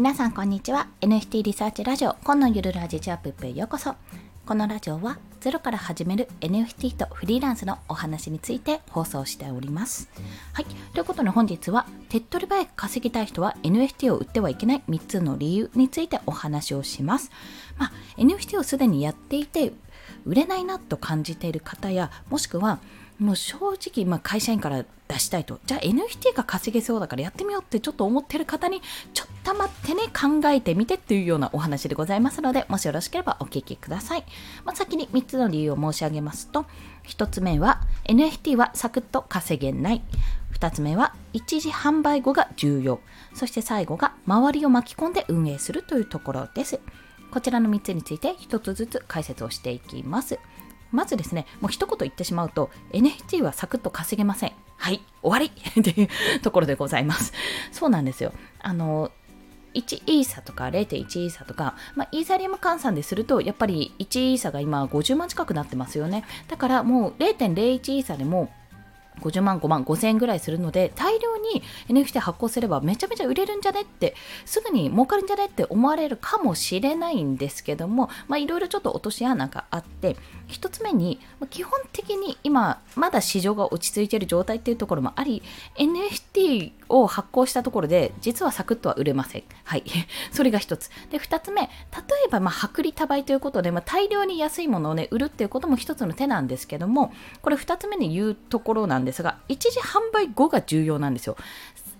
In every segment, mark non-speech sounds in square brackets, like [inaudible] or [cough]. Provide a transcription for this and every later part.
皆さんこんにちは。NFT リサーチラジオ今のゆるラジチャップへようこそ。このラジオはゼロから始める NFT とフリーランスのお話について放送しております。はい。ということで本日は手っ取り早く稼ぎたい人は NFT を売ってはいけない3つの理由についてお話をします。まあ NFT をすでにやっていて売れないなと感じている方やもしくはもう正直、まあ、会社員から出したいと。じゃあ NFT が稼げそうだからやってみようってちょっと思ってる方にちょっと待ってね考えてみてっていうようなお話でございますのでもしよろしければお聞きください、まあ、先に3つの理由を申し上げますと1つ目は NFT はサクッと稼げない2つ目は一時販売後が重要そして最後が周りを巻き込んで運営するというところですこちらの3つについて1つずつ解説をしていきますまずですね、もう一言言ってしまうと、NFT はサクッと稼げません。はい、終わり [laughs] っていうところでございます。そうなんですよ。あの、1イーサとか0.1イーサとか、まあ、イーサリアム換算ですると、やっぱり1イーサが今50万近くなってますよね。だからもう0.01イーサでも50万5万5000円ぐらいするので大量に NFT 発行すればめちゃめちゃ売れるんじゃねってすぐに儲かるんじゃねって思われるかもしれないんですけどもいろいろちょっと落とし穴があって1つ目に基本的に今まだ市場が落ち着いている状態っていうところもあり NFT を発行したところで実はサクッとは売れません。はい。[laughs] それが1つ。で、2つ目、例えばまあ薄利多売ということで、まあ、大量に安いものをね売るっていうことも1つの手なんですけどもこれ2つ目に言うところなんんですが一時販売後が重要なんですよ。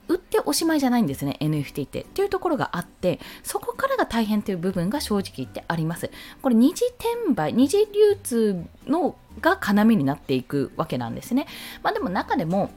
売っておしまいじゃないんですね NFT って。っていうところがあってそこからが大変という部分が正直言ってあります。これ二次転売二次流通のが要になっていくわけなんですね。まあでも中でも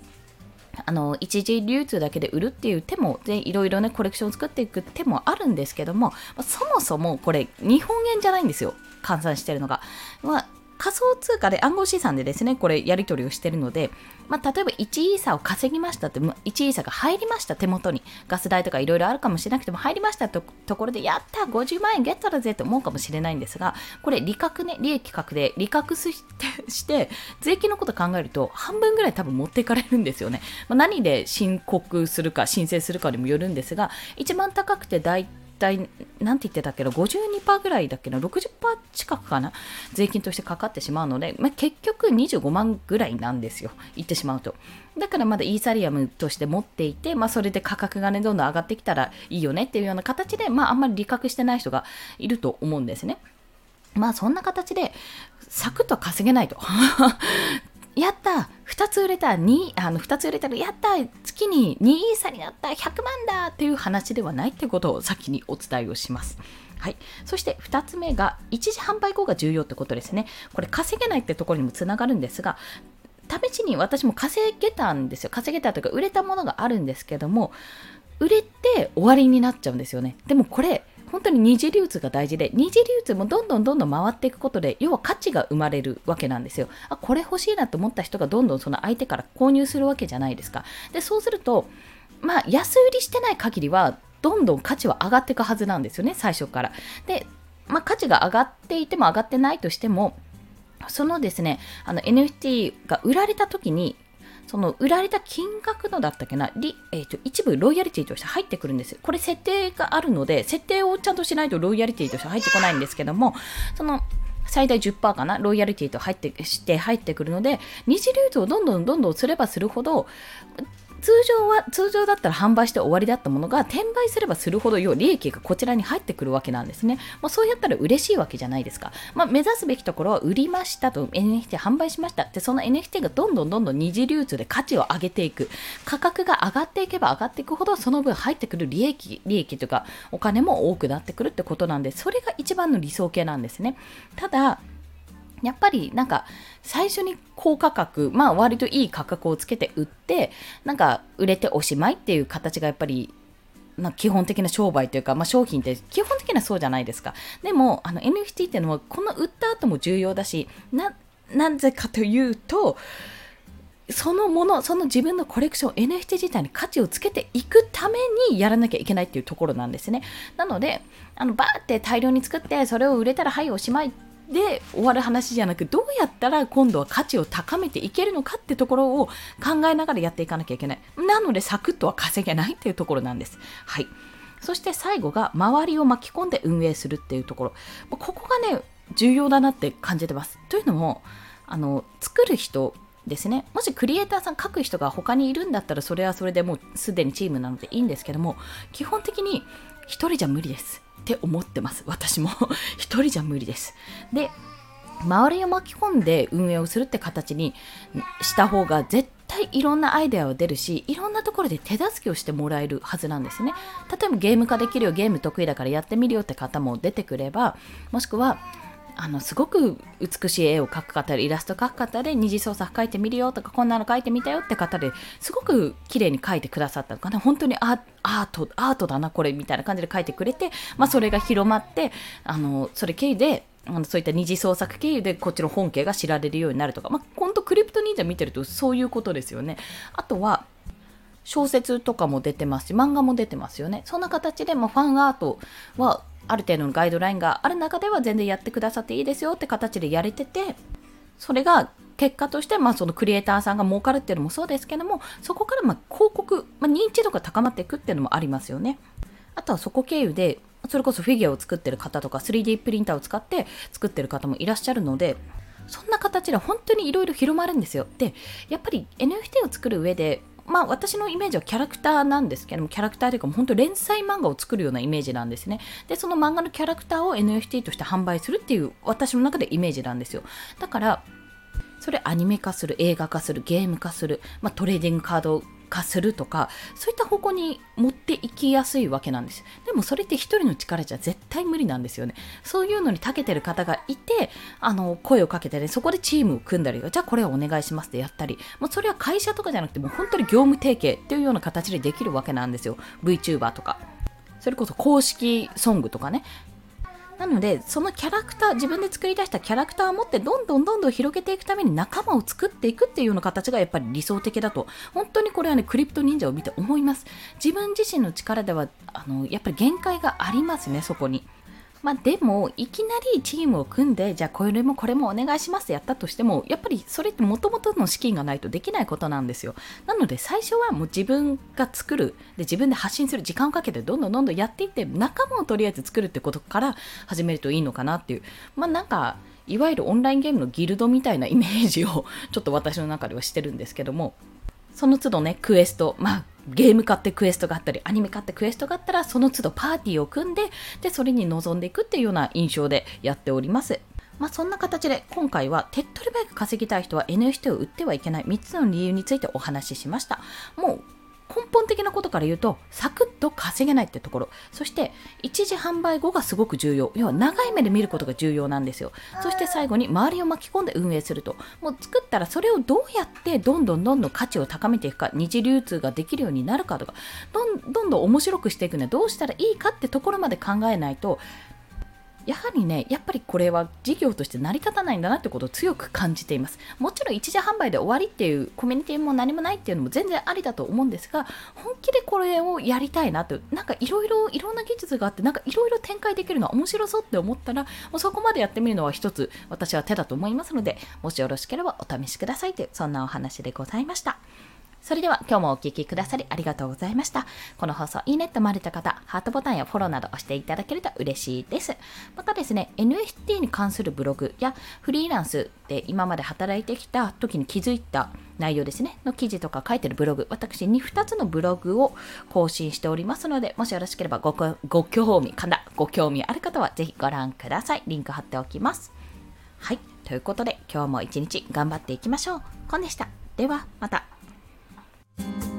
あの一時流通だけで売るっていう手もでいろいろねコレクションを作っていく手もあるんですけどもそもそもこれ日本円じゃないんですよ。換算してるのが、まあ、仮想通貨で暗号資産でですね、これやり取りをしてるので、まあ、例えば1イーサを稼ぎましたって、1イーサが入りました手元に、ガス代とかいろいろあるかもしれなくても入りましたとところで、やった !50 万円ゲットだぜと思うかもしれないんですが、これ利確ね、利益確で利確して、税金のこと考えると半分ぐらい多分持っていかれるんですよね。まあ、何で申告するか、申請するかにもよるんですが、一番高くて大体体、なんて言ってたけど、52%ぐらいだっけど、60%近くかな、税金としてかかってしまうので、まあ、結局25万ぐらいなんですよ、言ってしまうと。だからまだイーサリアムとして持っていて、まあ、それで価格がね、どんどん上がってきたらいいよねっていうような形で、まあ、あんまり理覚してない人がいると思うんですね。まあそんな形でサクッと稼げないと [laughs] やった2つ売れた2あの2つ売れたらやった月に2イーサになった100万だっていう話ではないってことを先にお伝えをします。はい、そして2つ目が一時販売後が重要ってことですね。これ稼げないってところにもつながるんですが試しに私も稼げたんですよ。稼げたというか売れたものがあるんですけども売れて終わりになっちゃうんですよね。でもこれ本当に二次流通が大事で二次流通もどんどんどんどん回っていくことで要は価値が生まれるわけなんですよ。あこれ欲しいなと思った人がどんどんその相手から購入するわけじゃないですか。でそうするとまあ安売りしてない限りはどんどん価値は上がっていくはずなんですよね最初から。で、まあ、価値が上がっていても上がってないとしてもそのですね、あの NFT が売られた時にその売られた金額のだったっけな、えーと、一部ロイヤリティとして入ってくるんです。これ設定があるので、設定をちゃんとしないとロイヤリティとして入ってこないんですけども、その最大10%かな、ロイヤリティと入ってして入ってくるので、二次流通をどんどんどんどんすればするほど、通常は、通常だったら販売して終わりだったものが、転売すればするほど、要利益がこちらに入ってくるわけなんですね。まあ、そうやったら嬉しいわけじゃないですか。まあ、目指すべきところは、売りましたと、NFT 販売しましたって、その NFT がどんどんどんどん二次流通で価値を上げていく。価格が上がっていけば上がっていくほど、その分入ってくる利益、利益というか、お金も多くなってくるってことなんで、それが一番の理想形なんですね。ただ、やっぱりなんか最初に高価格、まあ割といい価格をつけて売って、なんか売れておしまいっていう形がやっぱりま、基本的な商売というか、まあ、商品って基本的にはそうじゃないですか。でも、あの NFT っていうのはこの売った後も重要だし、な、なぜかというと、そのもの、その自分のコレクション、NFT 自体に価値をつけていくためにやらなきゃいけないっていうところなんですね。なので、あのバーって大量に作って、それを売れたらはいおしまいで終わる話じゃなくどうやったら今度は価値を高めていけるのかってところを考えながらやっていかなきゃいけない。なのでサクッとは稼げないっていうところなんです。はい。そして最後が周りを巻き込んで運営するっていうところ。ここがね重要だなって感じてます。というのもあの作る人ですね。もしクリエイターさん書く人が他にいるんだったらそれはそれでもうすでにチームなのでいいんですけども基本的に1人じゃ無理ですって思ってます。私も。[laughs] 1人じゃ無理です。で周りを巻き込んで運営をするって形にした方が絶対いろんなアイデアは出るしいろんなところで手助けをしてもらえるはずなんですね。例えばゲーム化できるよゲーム得意だからやってみるよって方も出てくればもしくはあのすごく美しい絵を描く方イラスト描く方で二次創作描いてみるよとかこんなの描いてみたよって方ですごく綺麗に描いてくださったのかな本当にアートアートだなこれみたいな感じで描いてくれて、まあ、それが広まってあのそれ経由であのそういった二次創作経由でこっちの本家が知られるようになるとか、まあ、本当クリプト忍者見てるとそういうことですよね。あとは小説とかも出てますし漫画も出てますよね。そんな形で、まあ、ファンアートはある程度のガイドラインがある中では全然やってくださっていいですよって形でやれててそれが結果として、まあ、そのクリエイターさんが儲かるっていうのもそうですけどもそこからま広告、まあ、認知度が高まっていくっていうのもありますよね。あとはそこ経由でそれこそフィギュアを作ってる方とか 3D プリンターを使って作ってる方もいらっしゃるのでそんな形で本当にいろいろ広まるんですよ。でやっぱり NFT を作る上でまあ私のイメージはキャラクターなんですけども、キャラクターというか本当連載漫画を作るようなイメージなんですね。で、その漫画のキャラクターを NFT として販売するっていう私の中でイメージなんですよ。だから、それアニメ化する、映画化する、ゲーム化する、まあ、トレーディングカード化するとかそういった方向に持っていきやすいわけなんです。でもそれって一人の力じゃ絶対無理なんですよね。そういうのに長けてる方がいてあの声をかけてねそこでチームを組んだりじゃあこれをお願いしますってやったりもうそれは会社とかじゃなくてもう本当に業務提携っていうような形でできるわけなんですよ。VTuber とか。それこそ公式ソングとかね。なのでそのキャラクター自分で作り出したキャラクターを持ってどんどんどんどん広げていくために仲間を作っていくっていうような形がやっぱり理想的だと本当にこれはねクリプト忍者を見て思います自分自身の力ではあのやっぱり限界がありますねそこに。まあ、でも、いきなりチームを組んで、じゃあこれもこれもお願いしますやったとしても、やっぱりそれってもともとの資金がないとできないことなんですよ。なので、最初はもう自分が作る、で自分で発信する時間をかけて、どんどんどんどんやっていって、仲間をとりあえず作るってことから始めるといいのかなっていう。まあなんか、いわゆるオンラインゲームのギルドみたいなイメージをちょっと私の中ではしてるんですけども、その都度ね、クエスト、まあ、ゲーム買ってクエストがあったり、アニメ買ってクエストがあったら、その都度パーティーを組んで、で、それに臨んでいくっていうような印象でやっております。まあ、そんな形で今回は手っ取り早く稼ぎたい人は NFT を売ってはいけない3つの理由についてお話ししました。もう根本的なことから言うと、サクッと稼げないってところ。そして、一時販売後がすごく重要。要は長い目で見ることが重要なんですよ。そして最後に周りを巻き込んで運営すると。もう作ったらそれをどうやってどんどんどんどん価値を高めていくか、二次流通ができるようになるかとか、どんどんどん面白くしていくにはどうしたらいいかってところまで考えないと、やはりね、やっぱりこれは事業として成り立たないんだなってことを強く感じています。もちろん一時販売で終わりっていうコミュニティも何もないっていうのも全然ありだと思うんですが、本気でこれをやりたいなって、なんかいろいろいろんな技術があって、なんかいろいろ展開できるのは面白そうって思ったら、もうそこまでやってみるのは一つ私は手だと思いますので、もしよろしければお試しくださいという、そんなお話でございました。それでは今日もお聴きくださりありがとうございました。この放送いいねと思われた方、ハートボタンやフォローなど押していただけると嬉しいです。またですね、NFT に関するブログやフリーランスで今まで働いてきた時に気づいた内容ですね、の記事とか書いてるブログ、私に2つのブログを更新しておりますので、もしよろしければごご興味、かな、ご興味ある方はぜひご覧ください。リンク貼っておきます。はい。ということで、今日も一日頑張っていきましょう。コンでした。では、また。Thank you